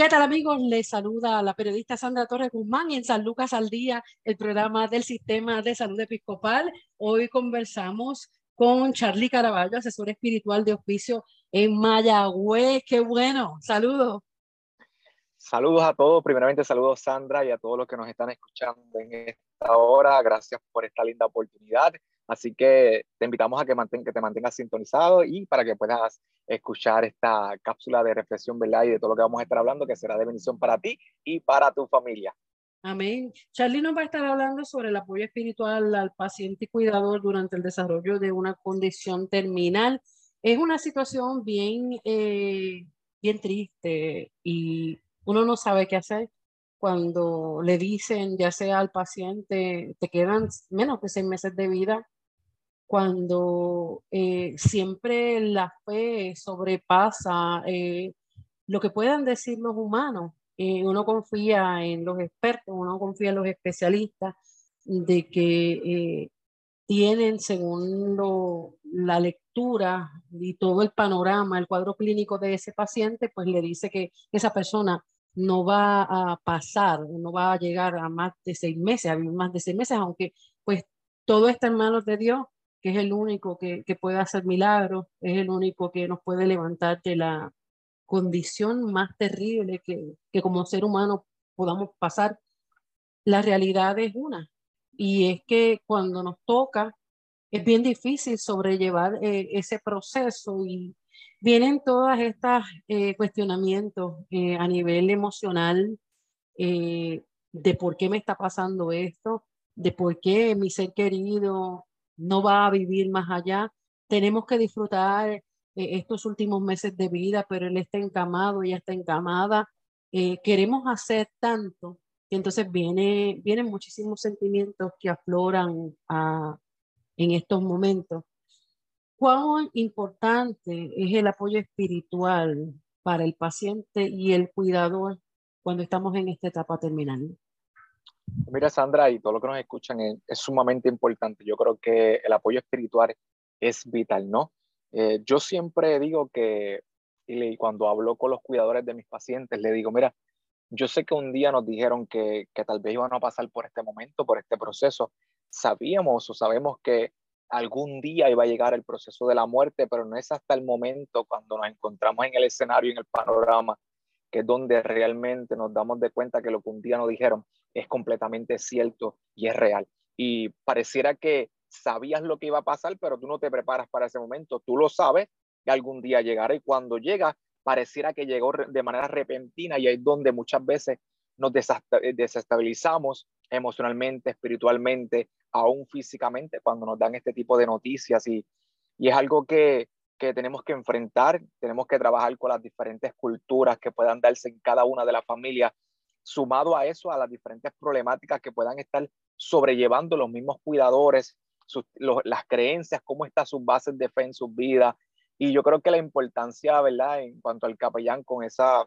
¿Qué tal amigos? Les saluda la periodista Sandra Torres Guzmán y en San Lucas al Día, el programa del Sistema de Salud Episcopal. Hoy conversamos con Charlie Caraballo, asesor espiritual de oficio en Mayagüez. ¡Qué bueno! Saludos. Saludos a todos. Primeramente saludos Sandra y a todos los que nos están escuchando en esta hora. Gracias por esta linda oportunidad. Así que te invitamos a que, que te mantengas sintonizado y para que puedas escuchar esta cápsula de reflexión, ¿verdad? Y de todo lo que vamos a estar hablando, que será de bendición para ti y para tu familia. Amén. Charlie nos va a estar hablando sobre el apoyo espiritual al paciente y cuidador durante el desarrollo de una condición terminal. Es una situación bien, eh, bien triste y uno no sabe qué hacer cuando le dicen, ya sea al paciente, te quedan menos de seis meses de vida cuando eh, siempre la fe sobrepasa eh, lo que puedan decir los humanos. Eh, uno confía en los expertos, uno confía en los especialistas de que tienen, según la lectura y todo el panorama, el cuadro clínico de ese paciente, pues le dice que esa persona no va a pasar, no va a llegar a más de seis meses, a más de seis meses, aunque pues todo está en manos de Dios que es el único que, que puede hacer milagros, es el único que nos puede levantar de la condición más terrible que, que como ser humano podamos pasar. La realidad es una, y es que cuando nos toca, es bien difícil sobrellevar eh, ese proceso y vienen todas estas eh, cuestionamientos eh, a nivel emocional de por qué me está pasando esto, de por qué mi ser querido no va a vivir más allá. Tenemos que disfrutar eh, estos últimos meses de vida, pero él está encamado, ella está encamada. Eh, queremos hacer tanto y entonces viene, vienen muchísimos sentimientos que afloran en estos momentos. ¿Cuán importante es el apoyo espiritual para el paciente y el cuidador cuando estamos en esta etapa terminal? Mira, Sandra, y todo lo que nos escuchan es, sumamente importante. Yo creo que el apoyo espiritual es vital, ¿no? Eh, yo siempre digo que, y cuando hablo con los cuidadores de mis pacientes, le digo, mira, yo sé que un día nos dijeron que, que tal vez iban a pasar por este momento, por este proceso. Sabíamos o sabemos que algún día iba a llegar el proceso de la muerte, pero no es hasta el momento cuando nos encontramos en el escenario, en el panorama, que es donde realmente nos damos de cuenta que lo que un día nos dijeron es completamente cierto y es real. Y pareciera que sabías lo que iba a pasar, pero tú no te preparas para ese momento. Tú lo sabes que algún día llegará y cuando llega, pareciera que llegó de manera repentina y es donde muchas veces nos desestabilizamos emocionalmente, espiritualmente, aún físicamente, cuando nos dan este tipo de noticias y, y es algo que, que tenemos que enfrentar, tenemos que trabajar con las diferentes culturas que puedan darse en cada una de las familias, sumado a eso, a las diferentes problemáticas que puedan estar sobrellevando los mismos cuidadores, las creencias, cómo están sus bases de fe en sus vidas. Y yo creo que la importancia, ¿verdad?, en cuanto al capellán con esa,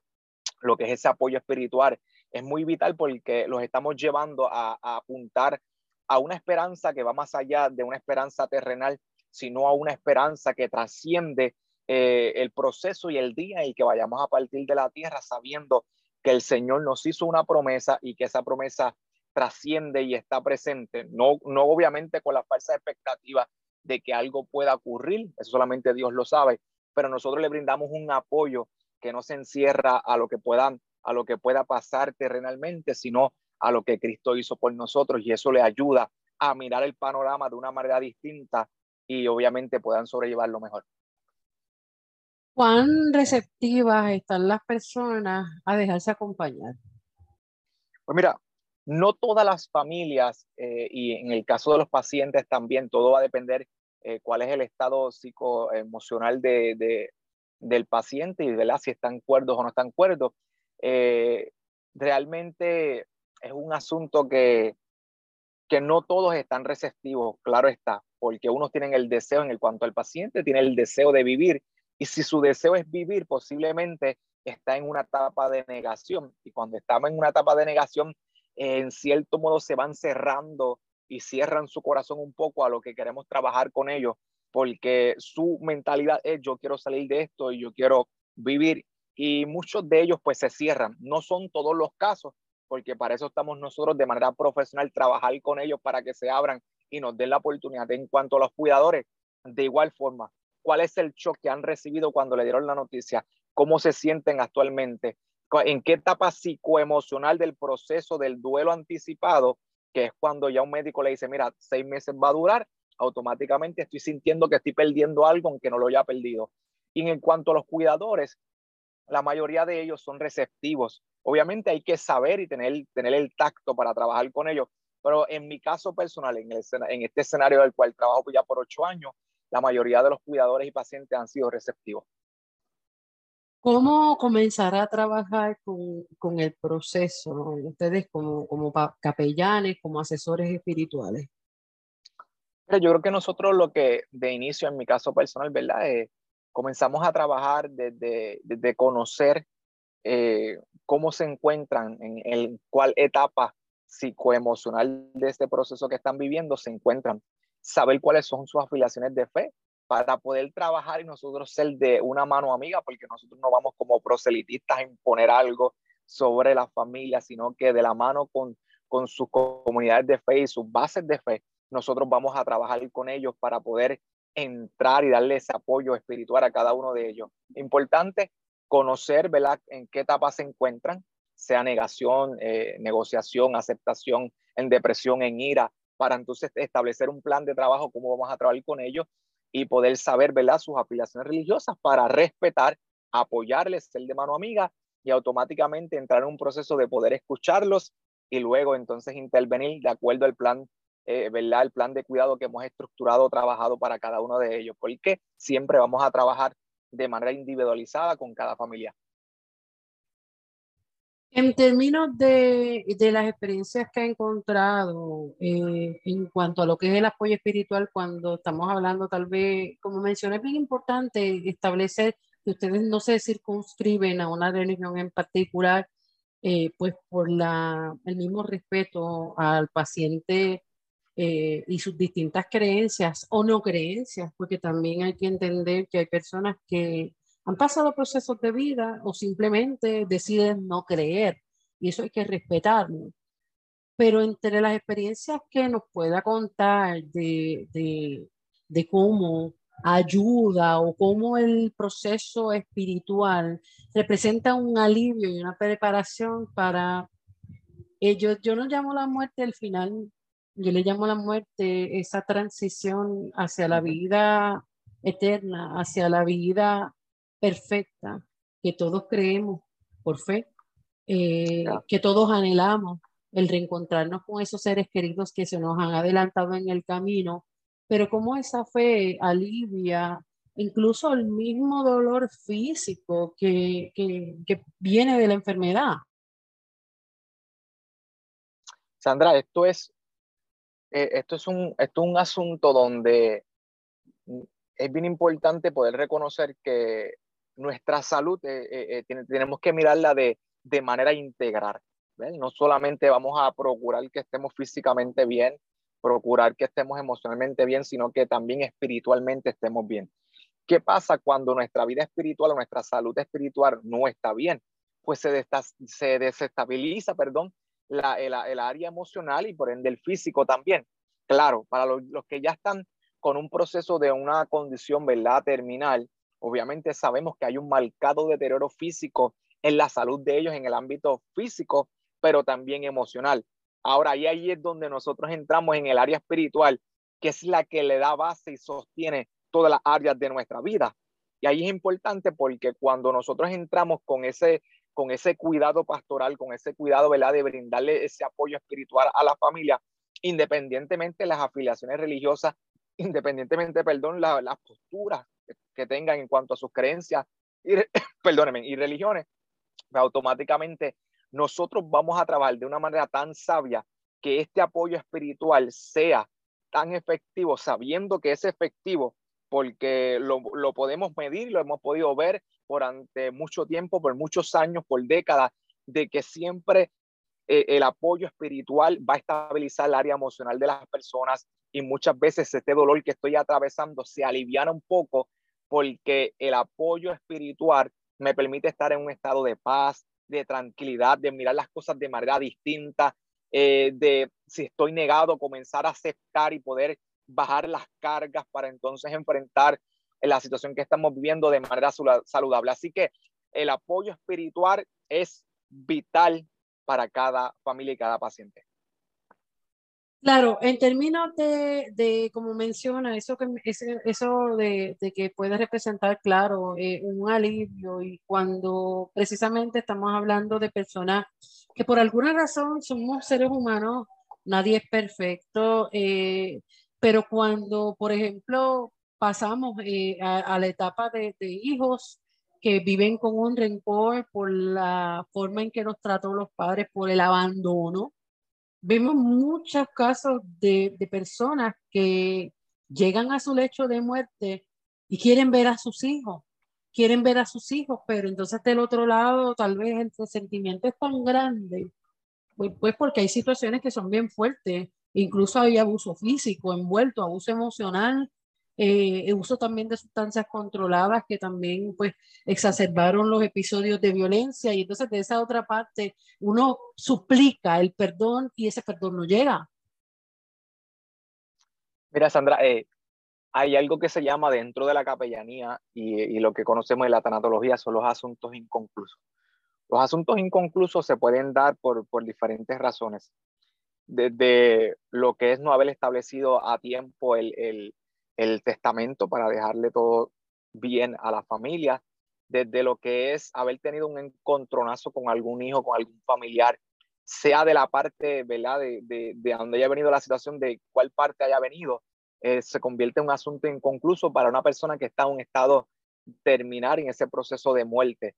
lo que es ese apoyo espiritual, es muy vital porque los estamos llevando a, a apuntar a una esperanza que va más allá de una esperanza terrenal, sino a una esperanza que trasciende eh, el proceso y el día y que vayamos a partir de la tierra sabiendo que el Señor nos hizo una promesa y que esa promesa trasciende y está presente, no, no obviamente con la falsa expectativa de que algo pueda ocurrir, eso solamente Dios lo sabe, pero nosotros le brindamos un apoyo que no se encierra a lo que puedan pueda pasar terrenalmente, sino a lo que Cristo hizo por nosotros y eso le ayuda a mirar el panorama de una manera distinta y obviamente puedan sobrellevarlo mejor. ¿Cuán receptivas están las personas a dejarse acompañar? Pues mira, No todas las familias, eh, y en el caso de los pacientes también, todo va a depender eh, cuál es el estado psicoemocional de, de, del paciente y ¿verdad? si están cuerdos o no están cuerdos. Eh, realmente es un asunto que, que no todos están receptivos, claro está, porque unos tienen el deseo en el cuanto al paciente, tiene el deseo de vivir, y si su deseo es vivir, posiblemente está en una etapa de negación, y cuando estamos en una etapa de negación, en cierto modo se van cerrando y cierran su corazón un poco a lo que queremos trabajar con ellos, porque su mentalidad es yo quiero salir de esto y yo quiero vivir. Y muchos de ellos pues se cierran. No son todos los casos, porque para eso estamos nosotros de manera profesional, trabajar con ellos para que se abran y nos den la oportunidad. En cuanto a los cuidadores, de igual forma, ¿cuál es el shock que han recibido cuando le dieron la noticia? ¿Cómo se sienten actualmente? en qué etapa psicoemocional del proceso del duelo anticipado, que es cuando ya un médico le dice, mira, seis meses va a durar, automáticamente estoy sintiendo que estoy perdiendo algo aunque no lo haya perdido. Y en cuanto a los cuidadores, la mayoría de ellos son receptivos. Obviamente hay que saber y tener, tener el tacto para trabajar con ellos, pero en mi caso personal, en, el, en este escenario del cual trabajo ya por ocho años, la mayoría de los cuidadores y pacientes han sido receptivos. ¿Cómo comenzar a trabajar con, con el proceso, ustedes como, como capellanes, como asesores espirituales? Yo creo que nosotros lo que de inicio, en mi caso personal, ¿verdad? Eh, comenzamos a trabajar desde, desde conocer eh, cómo se encuentran, en el, cuál etapa psicoemocional de este proceso que están viviendo se encuentran, saber cuáles son sus afiliaciones de fe, para poder trabajar y nosotros ser de una mano amiga, porque nosotros no vamos como proselitistas a imponer algo sobre la familia, sino que de la mano con, con sus comunidades de fe y sus bases de fe, nosotros vamos a trabajar con ellos para poder entrar y darle ese apoyo espiritual a cada uno de ellos. Importante conocer, ¿verdad?, en qué etapa se encuentran, sea negación, eh, negociación, aceptación, en depresión, en ira, para entonces establecer un plan de trabajo, cómo vamos a trabajar con ellos y poder saber, ¿verdad?, sus afiliaciones religiosas para respetar, apoyarles, ser de mano amiga y automáticamente entrar en un proceso de poder escucharlos y luego entonces intervenir de acuerdo al plan, eh, el plan de cuidado que hemos estructurado, trabajado para cada uno de ellos, porque siempre vamos a trabajar de manera individualizada con cada familia. En términos de, de, las experiencias que ha encontrado eh, en cuanto a lo que es el apoyo espiritual, cuando estamos hablando, tal vez, como mencioné, es bien importante establecer que ustedes no se circunscriben a una religión en particular, eh, pues por la, el mismo respeto al paciente eh, y sus distintas creencias o no creencias, porque también hay que entender que hay personas que han pasado procesos de vida o simplemente deciden no creer y eso hay que respetarlo. Pero entre las experiencias que nos pueda contar de, de, de cómo ayuda o cómo el proceso espiritual representa un alivio y una preparación para ellos. Yo no llamo la muerte el final, yo le llamo la muerte esa transición hacia la vida eterna, hacia la vida perfecta que todos creemos por fe, eh, que todos anhelamos el reencontrarnos con esos seres queridos que se nos han adelantado en el camino, pero como esa fe alivia incluso el mismo dolor físico que, que, que viene de la enfermedad. Sandra, esto es, eh, esto es, un, esto es un asunto donde es bien importante poder reconocer que nuestra salud eh, eh, eh, tenemos que mirarla de, de manera integral. No solamente vamos a procurar que estemos físicamente bien, procurar que estemos emocionalmente bien, sino que también espiritualmente estemos bien. ¿Qué pasa cuando nuestra vida espiritual o nuestra salud espiritual no está bien? Pues se, se desestabiliza, perdón, la, el, el, área emocional y por ende el físico también. Claro, para los, los que ya están con un proceso de una condición, ¿verdad? Terminal, obviamente sabemos que hay un marcado deterioro físico en la salud de ellos en el ámbito físico, pero también emocional. Ahora, ahí, ahí es donde nosotros entramos en el área espiritual, que es la que le da base y sostiene todas las áreas de nuestra vida. Y ahí es importante porque cuando nosotros entramos con ese, con ese cuidado pastoral, con ese cuidado, ¿verdad? De brindarle ese apoyo espiritual a la familia, independientemente de las afiliaciones religiosas, independientemente, perdón, las posturas que tengan en cuanto a sus creencias y, y religiones, pues automáticamente nosotros vamos a trabajar de una manera tan sabia que este apoyo espiritual sea tan efectivo, sabiendo que es efectivo, porque lo, lo podemos medir, lo hemos podido ver durante mucho tiempo, por muchos años, por décadas, de que siempre eh, el apoyo espiritual va a estabilizar el área emocional de las personas y muchas veces este dolor que estoy atravesando se aliviana un poco porque el apoyo espiritual me permite estar en un estado de paz, de tranquilidad, de mirar las cosas de manera distinta, eh, de si estoy negado, comenzar a aceptar y poder bajar las cargas para entonces enfrentar la situación que estamos viviendo de manera saludable. Así que el apoyo espiritual es vital para cada familia y cada paciente. Claro, en términos de, de como menciona, eso, que, eso de, de que puede representar, claro, eh, un alivio y cuando precisamente estamos hablando de personas que por alguna razón somos seres humanos, nadie es perfecto, eh, pero cuando, por ejemplo, pasamos eh, a, la etapa de, de hijos que viven con un rencor por la forma en que nos trató los padres, por el abandono, vemos muchos casos de, de, personas que llegan a su lecho de muerte y quieren ver a sus hijos, quieren ver a sus hijos, pero entonces del otro lado tal vez el resentimiento es tan grande, pues, pues porque hay situaciones que son bien fuertes, incluso hay abuso físico envuelto, abuso emocional, eh, uso también de sustancias controladas que también pues exacerbaron los episodios de violencia y entonces de esa otra parte uno suplica el perdón y ese perdón no llega. Mira, Sandra, eh, hay algo que se llama dentro de la capellanía y, y lo que conocemos en la tanatología son los asuntos inconclusos. Los asuntos inconclusos se pueden dar por, por diferentes razones. Desde lo que es no haber establecido a tiempo el, el el testamento para dejarle todo bien a la familia, desde lo que es haber tenido un encontronazo con algún hijo, con algún familiar, sea de la parte, ¿verdad? De, de, de donde haya venido la situación, de cuál parte haya venido, eh, se convierte en un asunto inconcluso para una persona que está en un estado terminar en ese proceso de muerte.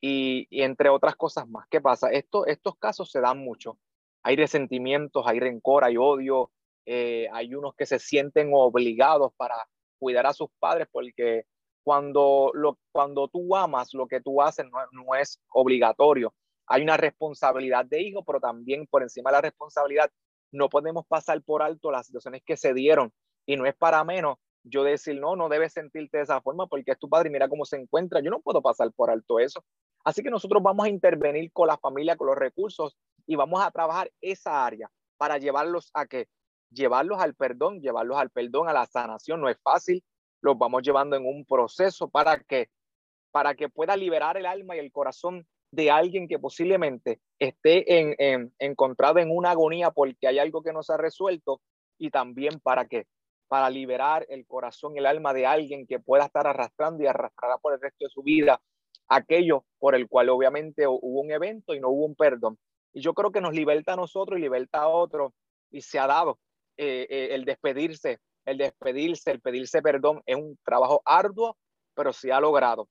Y, y, entre otras cosas más. ¿Qué pasa? Esto, estos casos se dan mucho. Hay resentimientos, hay rencor, hay odio, eh, hay unos que se sienten obligados para cuidar a sus padres porque cuando, lo, cuando tú amas, lo que tú haces no, no es obligatorio. Hay una responsabilidad de hijo, pero también por encima de la responsabilidad no podemos pasar por alto las situaciones que se dieron y no es para menos yo decir, no, no debes sentirte de esa forma porque es tu padre y mira cómo se encuentra. Yo no puedo pasar por alto eso. Así que nosotros vamos a intervenir con la familia, con los recursos y vamos a trabajar esa área para llevarlos a que llevarlos al perdón, llevarlos al perdón, a la sanación, no es fácil, los vamos llevando en un proceso para que, para que pueda liberar el alma y el corazón de alguien que posiblemente esté en, en, encontrado en una agonía porque hay algo que no se ha resuelto y también para que para liberar el corazón y el alma de alguien que pueda estar arrastrando y arrastrará por el resto de su vida aquello por el cual obviamente hubo un evento y no hubo un perdón. Y yo creo que nos liberta a nosotros y liberta a otros y se ha dado eh, eh, el despedirse, el despedirse, el pedirse perdón es un trabajo arduo, pero se ha logrado.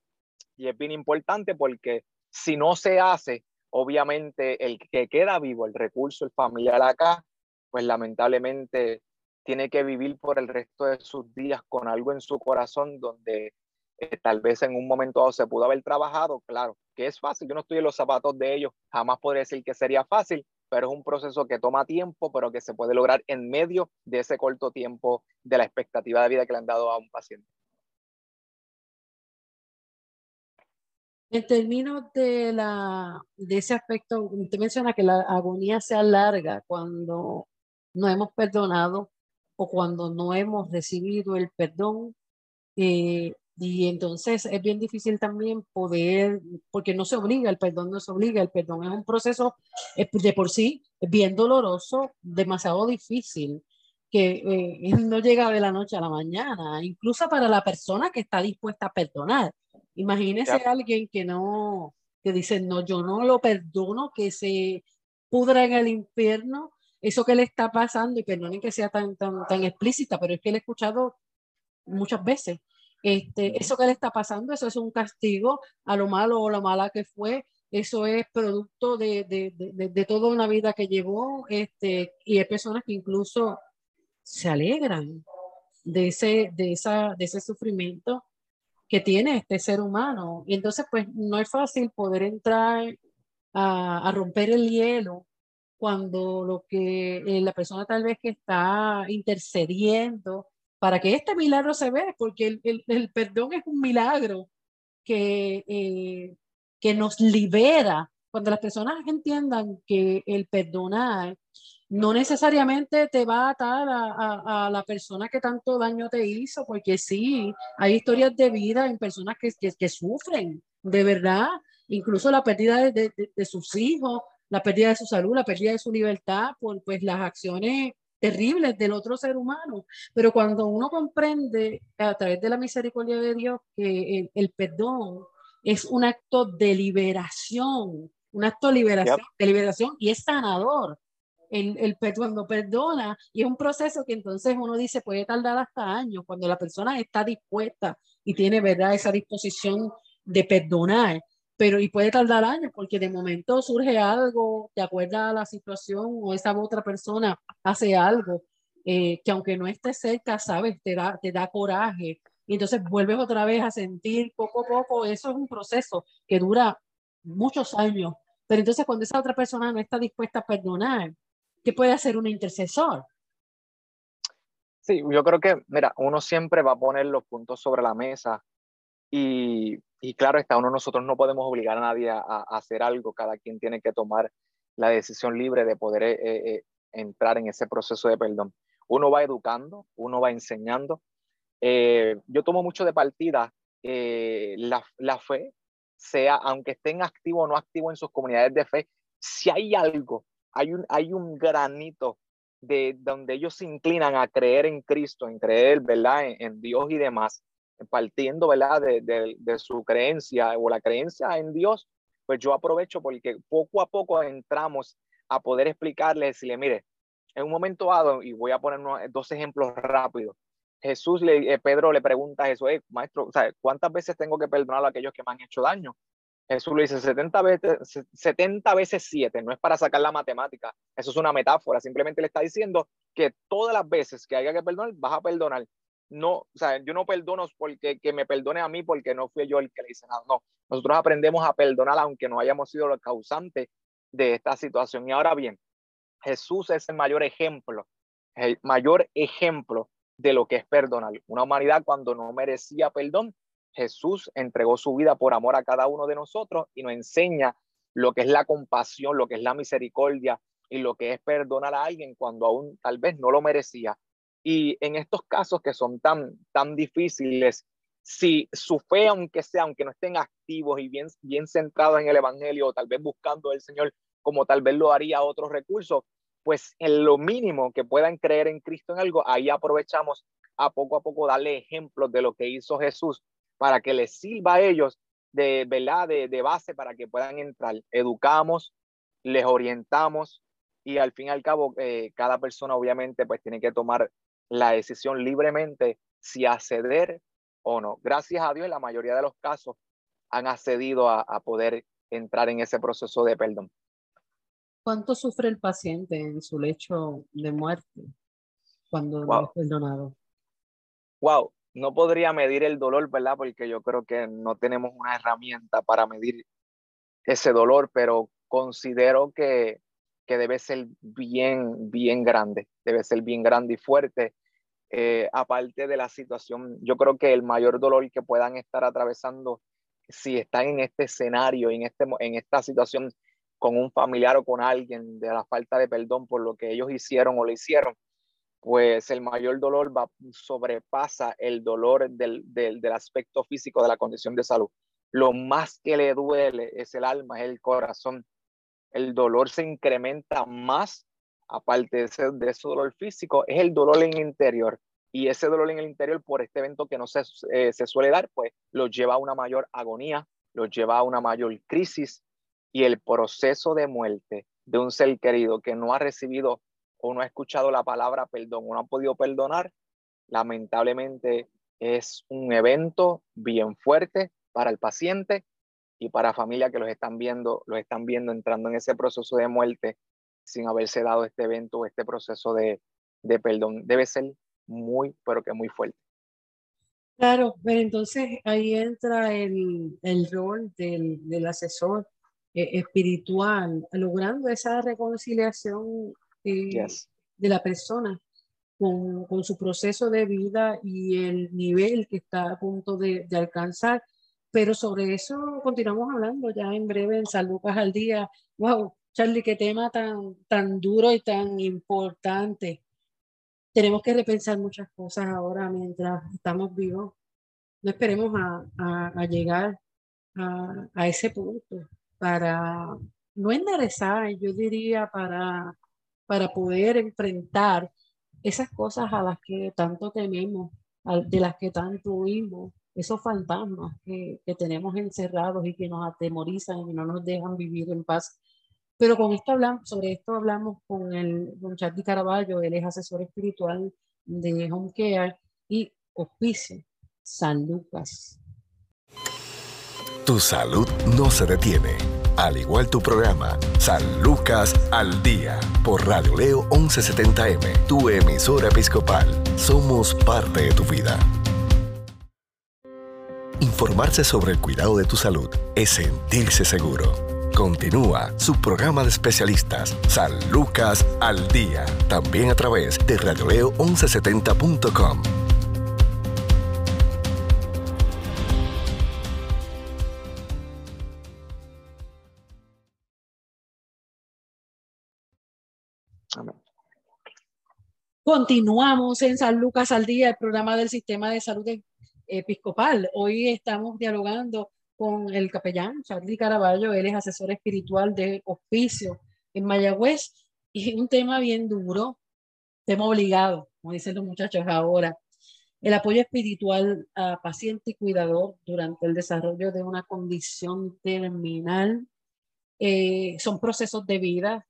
Y es bien importante porque si no se hace, obviamente el que queda vivo, el recurso, el familiar acá, pues lamentablemente tiene que vivir por el resto de sus días con algo en su corazón donde eh, tal vez en un momento dado se pudo haber trabajado, claro, que es fácil, yo no estoy en los zapatos de ellos, jamás podría decir que sería fácil, pero es un proceso que toma tiempo, pero que se puede lograr en medio de ese corto tiempo de la expectativa de vida que le han dado a un paciente. En términos de, la, de ese aspecto, usted menciona que la agonía se alarga cuando no hemos perdonado o cuando no hemos recibido el perdón. Eh, y entonces es bien difícil también poder, porque no se obliga, el perdón no se obliga, el perdón es un proceso de por sí bien doloroso, demasiado difícil, que eh, no llega de la noche a la mañana, incluso para la persona que está dispuesta a perdonar. Imagínese a alguien que no, que dicen, no, yo no lo perdono, que se pudra en el infierno, eso que le está pasando, y perdonen que sea tan, tan, tan explícita, pero es que le he escuchado muchas veces, este, eso que le está pasando, eso es un castigo a lo malo o la mala que fue, eso es producto de, de, de, toda una vida que llevó, este, y hay personas que incluso se alegran de ese, de esa, de ese sufrimiento que tiene este ser humano. Y entonces, pues no es fácil poder entrar a, a romper el hielo cuando lo que eh, la persona tal vez que está intercediendo para que este milagro se vea, porque el, el, el perdón es un milagro que, eh, que nos libera. Cuando las personas entiendan que el perdonar no necesariamente te va a atar a, a, a, la persona que tanto daño te hizo, porque sí, hay historias de vida en personas que, que, que sufren, de verdad, incluso la pérdida de, de, de, sus hijos, la pérdida de su salud, la pérdida de su libertad por pues, las acciones terribles del otro ser humano. Pero cuando uno comprende a través de la misericordia de Dios que el, el perdón es un acto de liberación, un acto de liberación, yep. de liberación y es sanador el, el, cuando perdona, y es un proceso que entonces uno dice puede tardar hasta años, cuando la persona está dispuesta y tiene, ¿verdad?, esa disposición de perdonar, pero y puede tardar años porque de momento surge algo, te acuerdas la situación o esa otra persona hace algo eh, que aunque no esté cerca, sabes, te da, te da coraje. Y entonces vuelves otra vez a sentir poco a poco, eso es un proceso que dura muchos años. Pero entonces cuando esa otra persona no está dispuesta a perdonar, ¿qué puede hacer un intercesor? Sí, yo creo que, mira, uno siempre va a poner los puntos sobre la mesa y, y claro está, uno nosotros no podemos obligar a nadie a, hacer algo, cada quien tiene que tomar la decisión libre de poder eh, eh, entrar en ese proceso de perdón. Uno va educando, uno va enseñando. Eh, yo tomo mucho de partida eh, la, la fe, sea, aunque estén activos o no activos en sus comunidades de fe, si hay algo hay un, hay un granito de donde ellos se inclinan a creer en Cristo, en creer, ¿verdad? En, en Dios y demás, partiendo. De, de, de, su creencia o la creencia en Dios, pues yo aprovecho porque poco a poco entramos a poder explicarle, decirle, mire, en un momento dado, y voy a poner dos ejemplos rápidos, Jesús, le, eh, Pedro le pregunta a Jesús, hey, maestro, ¿cuántas veces tengo que perdonar a aquellos que me han hecho daño? Jesús le dice 70 veces, 70 veces 7, no es para sacar la matemática, eso es una metáfora, simplemente le está diciendo que todas las veces que haya que perdonar, vas a perdonar. No, o sea, yo no perdono porque que me perdone a mí porque no fui yo el que le hice nada, no. Nosotros aprendemos a perdonar aunque no hayamos sido los causantes de esta situación. Y ahora bien, Jesús es el mayor ejemplo, el mayor ejemplo de lo que es perdonar. Una humanidad cuando no merecía perdón, Jesús entregó su vida por amor a cada uno de nosotros y nos enseña lo que es la compasión, lo que es la misericordia y lo que es perdonar a alguien cuando aún tal vez no lo merecía. Y en estos casos que son tan, tan difíciles, si su fe, aunque sea, aunque no estén activos y bien, bien centrados en el Evangelio, o tal vez buscando al Señor como tal vez lo haría otros recursos, pues en lo mínimo que puedan creer en Cristo en algo, ahí aprovechamos a poco a poco darle ejemplos de lo que hizo Jesús para que les sirva a ellos de, ¿verdad? de, de base para que puedan entrar. Educamos, les orientamos y al fin y al cabo eh, cada persona obviamente pues tiene que tomar la decisión libremente si acceder o no. Gracias a Dios en la mayoría de los casos han accedido a, a poder entrar en ese proceso de perdón. ¿Cuánto sufre el paciente en su lecho de muerte cuando wow. es perdonado? Wow, no podría medir el dolor, ¿verdad? Porque yo creo que no tenemos una herramienta para medir ese dolor, pero considero que, que debe ser bien, bien grande, debe ser bien grande y fuerte. Eh, aparte de la situación, yo creo que el mayor dolor que puedan estar atravesando si están en este escenario, en, este, en esta situación con un familiar o con alguien de la falta de perdón por lo que ellos hicieron o le hicieron, pues el mayor dolor va, sobrepasa el dolor del, del, del, aspecto físico de la condición de salud. Lo más que le duele es el alma, es el corazón. El dolor se incrementa más, aparte de ese, de dolor físico, es el dolor en el interior. Y ese dolor en el interior por este evento que no se, eh, suele dar, pues lo lleva a una mayor agonía, los lleva a una mayor crisis y el proceso de muerte de un ser querido que no ha recibido o no ha escuchado la palabra perdón o no ha podido perdonar, lamentablemente es un evento bien fuerte para el paciente y para familia que los están viendo, los están viendo entrando en ese proceso de muerte sin haberse dado este evento o este proceso de, de perdón. Debe ser muy, pero que muy fuerte. Claro, pero entonces ahí entra el, el rol del, del asesor eh, espiritual, logrando esa reconciliación eh, de la persona con, con, su proceso de vida y el nivel que está a punto de, de, alcanzar. Pero sobre eso continuamos hablando ya en breve en San Lucas al día. Wow, Charlie, qué tema tan, tan duro y tan importante tenemos que repensar muchas cosas ahora mientras estamos vivos. No esperemos a, a, llegar a, a, ese punto para no enderezar, yo diría, para, para poder enfrentar esas cosas a las que tanto tememos, de las que tanto huimos, esos fantasmas que, que tenemos encerrados y que nos atemorizan y no nos dejan vivir en paz. Pero con esto hablamos, sobre esto hablamos con el con Charlie Caraballo, él es asesor espiritual de Home Care y Hospicio San Lucas. Tu salud no se detiene. Al igual tu programa, San Lucas al Día, por Radio Leo 1170M, tu emisora episcopal. Somos parte de tu vida. Informarse sobre el cuidado de tu salud es sentirse seguro. Continúa su programa de especialistas, San Lucas al Día, también a través de radioleo1170.com. Continuamos en San Lucas al Día, el programa del Sistema de Salud Episcopal. Hoy estamos dialogando con el capellán Charlie Caraballo, él es asesor espiritual de hospicio en Mayagüez y un tema bien duro, tema obligado, como dicen los muchachos ahora, el apoyo espiritual a paciente y cuidador durante el desarrollo de una condición terminal. Eh, son procesos de vida.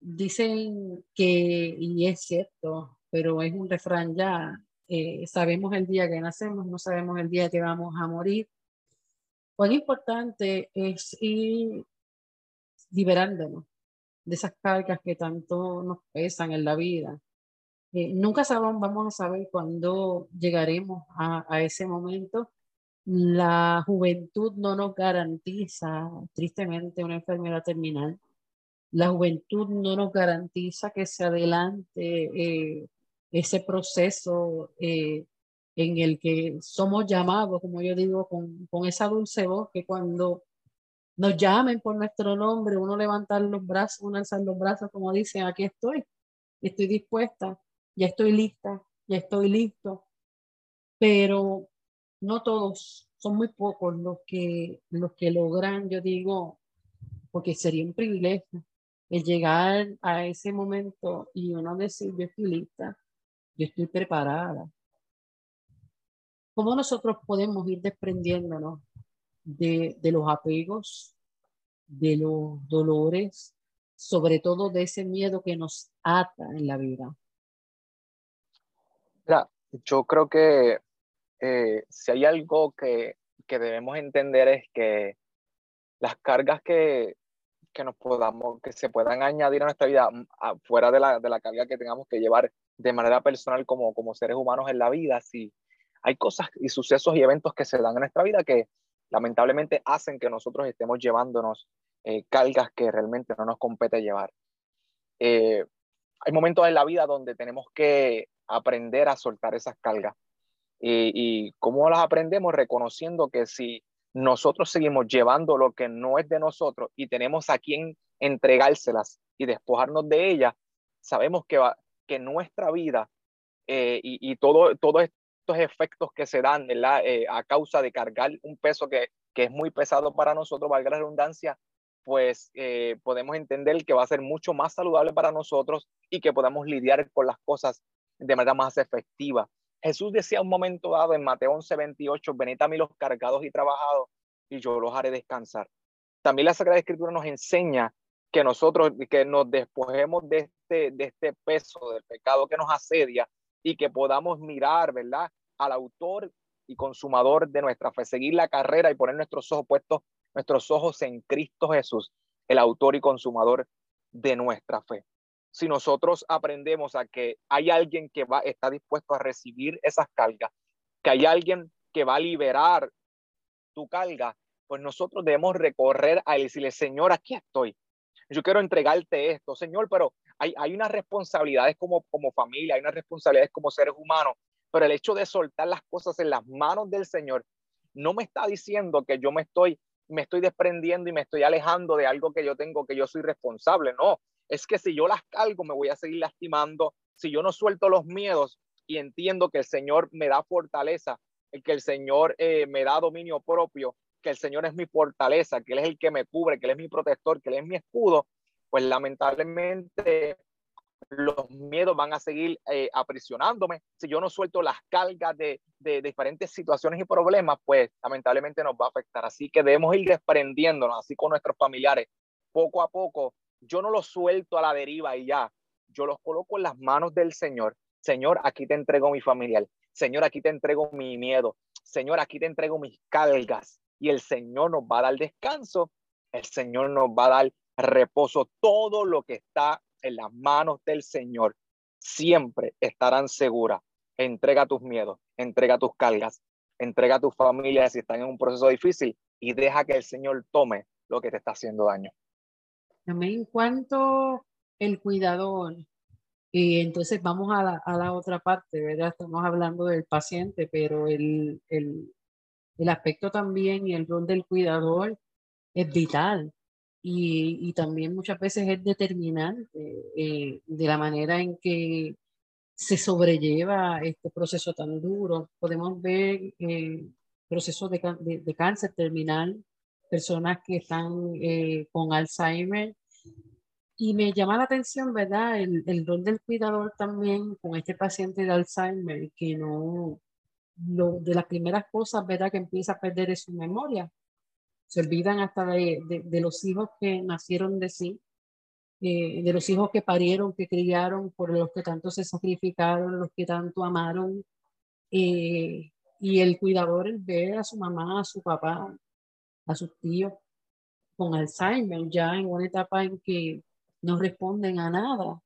Dicen que, y es cierto, pero es un refrán ya, eh, sabemos el día que nacemos, no sabemos el día que vamos a morir cuán importante es ir liberándonos de esas cargas que tanto nos pesan en la vida. Eh, nunca sabemos, vamos a saber cuándo llegaremos a, a ese momento. La juventud no nos garantiza, tristemente, una enfermedad terminal. La juventud no nos garantiza que se adelante eh, ese proceso eh, en el que somos llamados, como yo digo, con, con esa dulce voz que cuando nos llamen por nuestro nombre, uno levantar los brazos, uno alzar los brazos, como dicen, aquí estoy, estoy dispuesta, ya estoy lista, ya estoy listo, pero no todos, son muy pocos los que, los que logran, yo digo, porque sería un privilegio el llegar a ese momento y uno decir, yo estoy lista, yo estoy preparada, ¿Cómo nosotros podemos ir desprendiéndonos de, los apegos, de los dolores, sobre todo de ese miedo que nos ata en la vida? Mira, yo creo que eh, si hay algo que, que, debemos entender es que las cargas que, que nos podamos, que se puedan añadir a nuestra vida, mm, fuera de la, de la carga que tengamos que llevar de manera personal como, como seres humanos en la vida, si, hay cosas y sucesos y eventos que se dan en nuestra vida que lamentablemente hacen que nosotros estemos llevándonos eh, cargas que realmente no nos compete llevar. Eh, hay momentos en la vida donde tenemos que aprender a soltar esas cargas. Y, cómo las aprendemos reconociendo que si nosotros seguimos llevando lo que no es de nosotros y tenemos a quien entregárselas y despojarnos de ellas, sabemos que, va, que nuestra vida eh, y, y, todo, todo, estos efectos que se dan eh, a causa de cargar un peso que, que, es muy pesado para nosotros, valga la redundancia, pues eh, podemos entender que va a ser mucho más saludable para nosotros y que podamos lidiar con las cosas de manera más efectiva. Jesús decía un momento dado en Mateo 11, 28, venid a mí los cargados y trabajados y yo los haré descansar. También la Sagrada Escritura nos enseña que nosotros, que nos despojemos de este, de este peso del pecado que nos asedia y que podamos mirar, ¿verdad? Al autor y consumador de nuestra fe, seguir la carrera y poner nuestros ojos puestos, nuestros ojos en Cristo Jesús, el autor y consumador de nuestra fe. Si nosotros aprendemos a que hay alguien que va, está dispuesto a recibir esas cargas, que hay alguien que va a liberar tu carga, pues nosotros debemos recorrer a él y decirle, Señor, aquí estoy yo quiero entregarte esto, Señor, pero hay, hay unas responsabilidades como, como familia, hay unas responsabilidades como seres humanos, pero el hecho de soltar las cosas en las manos del Señor no me está diciendo que yo me estoy, me estoy desprendiendo y me estoy alejando de algo que yo tengo, que yo soy responsable, no, es que si yo las cargo me voy a seguir lastimando, si yo no suelto los miedos y entiendo que el Señor me da fortaleza, que el Señor eh, me da dominio propio, que el Señor es mi fortaleza, que Él es el que me cubre, que Él es mi protector, que Él es mi escudo, pues lamentablemente los miedos van a seguir eh, aprisionándome. Si yo no suelto las cargas de, de, diferentes situaciones y problemas, pues lamentablemente nos va a afectar. Así que debemos ir desprendiéndonos, así con nuestros familiares, poco a poco. Yo no los suelto a la deriva y ya, yo los coloco en las manos del Señor. Señor, aquí te entrego mi familiar. Señor, aquí te entrego mi miedo. Señor, aquí te entrego mis cargas y el Señor nos va a dar descanso, el Señor nos va a dar reposo. Todo lo que está en las manos del Señor siempre estarán seguras. Entrega tus miedos, entrega tus cargas, entrega a tu familia si están en un proceso difícil y deja que el Señor tome lo que te está haciendo daño. En cuanto el cuidador, y entonces vamos a la, a la, otra parte, ¿verdad? Estamos hablando del paciente, pero el, el, el aspecto también y el rol del cuidador es vital y, también muchas veces es determinante eh, de la manera en que se sobrelleva este proceso tan duro. Podemos ver eh, procesos de, cáncer terminal, personas que están eh, con Alzheimer. Y me llama la atención, ¿verdad? El, el rol del cuidador también con este paciente de Alzheimer que no, lo, de las primeras cosas, ¿verdad? Que empieza a perder es su memoria. Se olvidan hasta de, de, los hijos que nacieron de sí, eh, de los hijos que parieron, que criaron, por los que tanto se sacrificaron, los que tanto amaron. Eh, y el cuidador, el ver a su mamá, a su papá, a sus tíos con Alzheimer, ya en una etapa en que no responden a nada.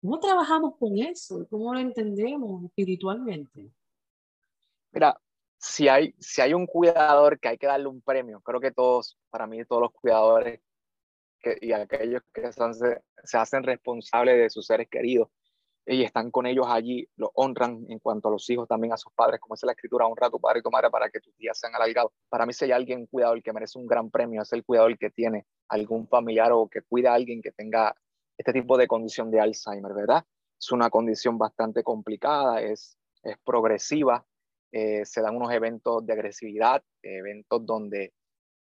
¿Cómo trabajamos con eso? ¿Cómo lo entendemos espiritualmente? Mira, si hay, si hay un cuidador que hay que darle un premio, creo que todos, para mí, todos los cuidadores y aquellos que se, hacen responsables de sus seres queridos y están con ellos allí, lo honran en cuanto a los hijos, también a sus padres, como dice la escritura, honra tu padre y tu madre para que tus días sean alargados. Para mí, si hay alguien cuidador que merece un gran premio, es el cuidador que tiene algún familiar o que cuida a alguien que tenga este tipo de condición de Alzheimer, ¿verdad? Es una condición bastante complicada, es, es progresiva, eh, se dan unos eventos de agresividad, eventos donde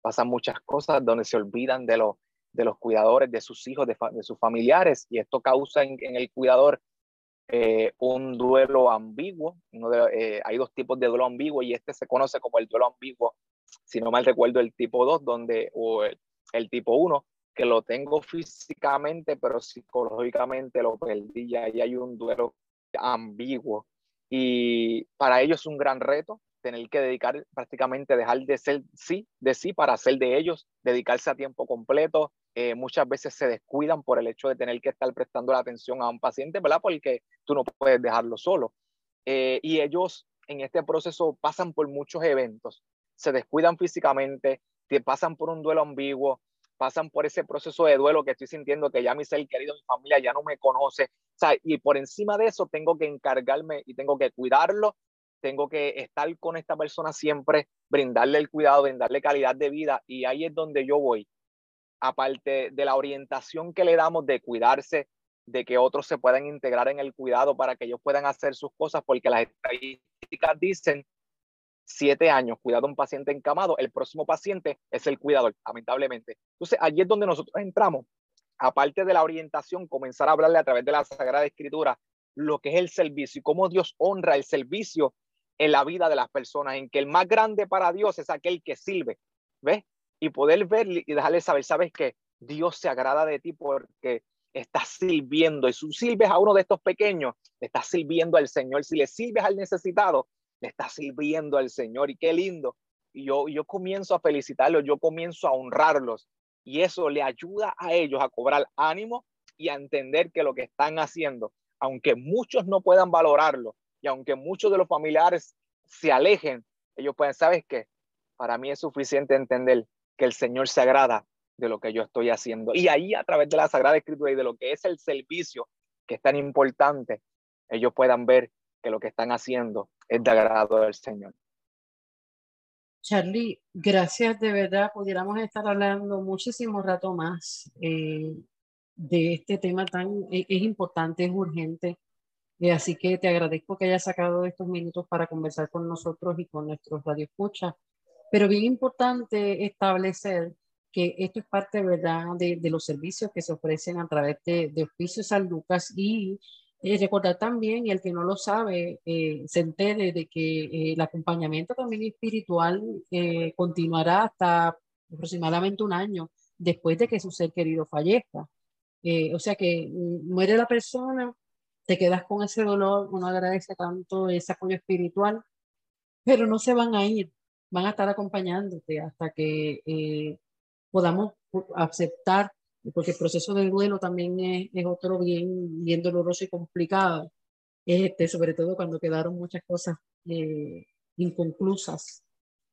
pasan muchas cosas, donde se olvidan de, los de los cuidadores, de sus hijos, de, sus familiares, y esto causa en, el cuidador eh, un duelo ambiguo. Eh, hay dos tipos de duelo ambiguo y este se conoce como el duelo ambiguo, si no mal recuerdo, el tipo 2, donde, o el, el tipo 1, que lo tengo físicamente, pero psicológicamente lo perdí, y ahí hay un duelo ambiguo y para ellos es un gran reto tener que dedicar prácticamente, dejar de ser sí, de sí para ser de ellos, dedicarse a tiempo completo. Eh, muchas veces se descuidan por el hecho de tener que estar prestando la atención a un paciente, ¿verdad? Porque tú no puedes dejarlo solo. Eh, y ellos en este proceso pasan por muchos eventos, se descuidan físicamente, pasan por un duelo ambiguo, pasan por ese proceso de duelo que estoy sintiendo que ya mi ser querido, mi familia ya no me conoce. O sea, y por encima de eso tengo que encargarme y tengo que cuidarlo, tengo que estar con esta persona siempre, brindarle el cuidado, brindarle calidad de vida. Y ahí es donde yo voy. Aparte de la orientación que le damos de cuidarse, de que otros se puedan integrar en el cuidado para que ellos puedan hacer sus cosas, porque las estadísticas dicen siete años cuidado a un paciente encamado, el próximo paciente es el cuidador, lamentablemente. Entonces, allí es donde nosotros entramos, aparte de la orientación, comenzar a hablarle a través de la Sagrada Escritura lo que es el servicio y cómo Dios honra el servicio en la vida de las personas, en que el más grande para Dios es aquel que sirve. ¿ves? Y poder ver y dejarle saber, ¿sabes qué? Dios se agrada de ti porque estás sirviendo y si sirves a uno de estos pequeños, le estás sirviendo al Señor. Si le sirves al necesitado, le estás sirviendo al Señor. Y qué lindo. Y yo, yo comienzo a felicitarlos, yo comienzo a honrarlos. Y eso le ayuda a ellos a cobrar ánimo y a entender que lo que están haciendo, aunque muchos no puedan valorarlo y aunque muchos de los familiares se alejen, ellos pueden, ¿sabes qué? Para mí es suficiente entender que el Señor se agrada de lo que yo estoy haciendo. Y ahí a través de la Sagrada Escritura y de lo que es el servicio que es tan importante, ellos puedan ver que lo que están haciendo es de agrado del Señor. Charlie, gracias de verdad. Pudiéramos estar hablando muchísimo rato más eh, de este tema tan, e, es, importante, es urgente. Eh, así que te agradezco que hayas sacado estos minutos para conversar con nosotros y con nuestros radioescuchas. Pero bien importante establecer que esto es parte, ¿verdad?, de, de, los servicios que se ofrecen a través de, de Oficios San Lucas y eh, recordar también, y el que no lo sabe, eh, se entere de que eh, el acompañamiento también espiritual continuará hasta aproximadamente un año después de que su ser querido fallezca. o sea que mm, muere la persona, te quedas con ese dolor, uno agradece tanto ese apoyo espiritual, pero no se van a ir, van a estar acompañándote hasta que podamos aceptar, porque el proceso del duelo también es, es otro bien, bien doloroso y complicado, este, sobre todo cuando quedaron muchas cosas eh, inconclusas.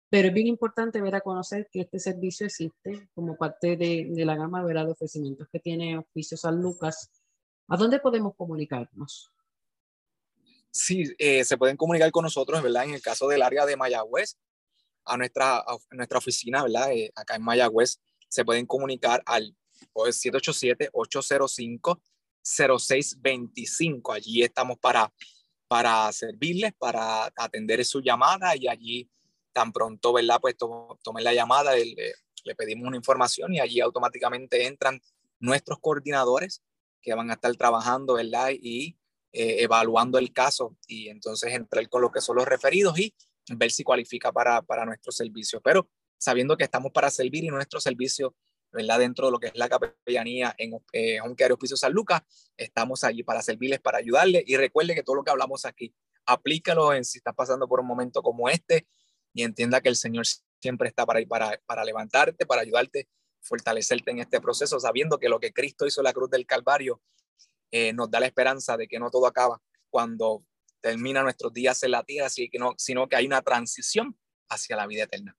Pero es bien importante ver a conocer que este servicio existe como parte de, de la gama de ofrecimientos que tiene Oficio San Lucas. ¿A dónde podemos comunicarnos? Sí, eh, se pueden comunicar con nosotros, ¿verdad? En el caso del área de Mayagüez, a nuestra, a nuestra oficina, ¿verdad? Eh, acá en Mayagüez, se pueden comunicar al 787-805-0625. Allí estamos para, para servirles, para atender su llamada y allí tan pronto, ¿verdad? Pues tomen la llamada, le, le pedimos una información y allí automáticamente entran nuestros coordinadores que van a estar trabajando, ¿verdad? Y eh, evaluando el caso y entonces entrar con lo que son los referidos y ver si cualifica para, para nuestro servicio. Pero sabiendo que estamos para servir y nuestro servicio, ¿verdad? Dentro de lo que es la capellanía en eh, Junqueario Hospicio San Lucas, estamos allí para servirles, para ayudarles. Y recuerde que todo lo que hablamos aquí, aplícalo en si estás pasando por un momento como este y entienda que el Señor siempre está para, para, para levantarte, para ayudarte, fortalecerte en este proceso, sabiendo que lo que Cristo hizo en la cruz del Calvario eh, nos da la esperanza de que no todo acaba cuando termina nuestros días en la tierra, sino que hay una transición hacia la vida eterna.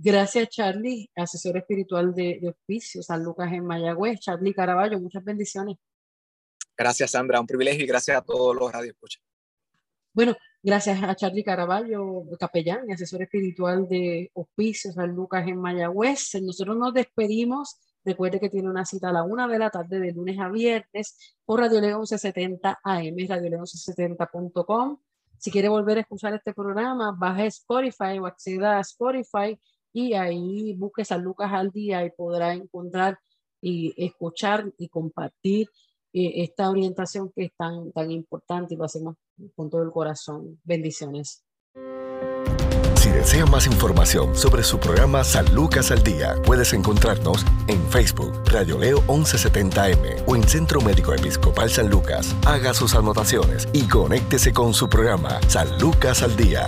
Gracias, Charlie, asesor espiritual de, de Hospicio San Lucas en Mayagüez. Charlie Caraballo, muchas bendiciones. Gracias, Sandra, un privilegio y gracias a todos los radioescuchas. Bueno, gracias a Charlie Caraballo, capellán y asesor espiritual de Hospicio San Lucas en Mayagüez. Nosotros nos despedimos. Recuerde que tiene una cita a la una de la tarde de lunes a viernes por Radio León 1170 AM, radioleón1170.com. Si quiere volver a escuchar este programa, baje Spotify o acceda a Spotify y ahí busque San Lucas al día y podrá encontrar y escuchar y compartir eh, esta orientación que es tan, tan importante y lo hacemos con todo el corazón. Bendiciones. Si desea más información sobre su programa San Lucas al Día, puedes encontrarnos en Facebook, Radio Leo 1170M o en Centro Médico Episcopal San Lucas. Haga sus anotaciones y conéctese con su programa San Lucas al Día.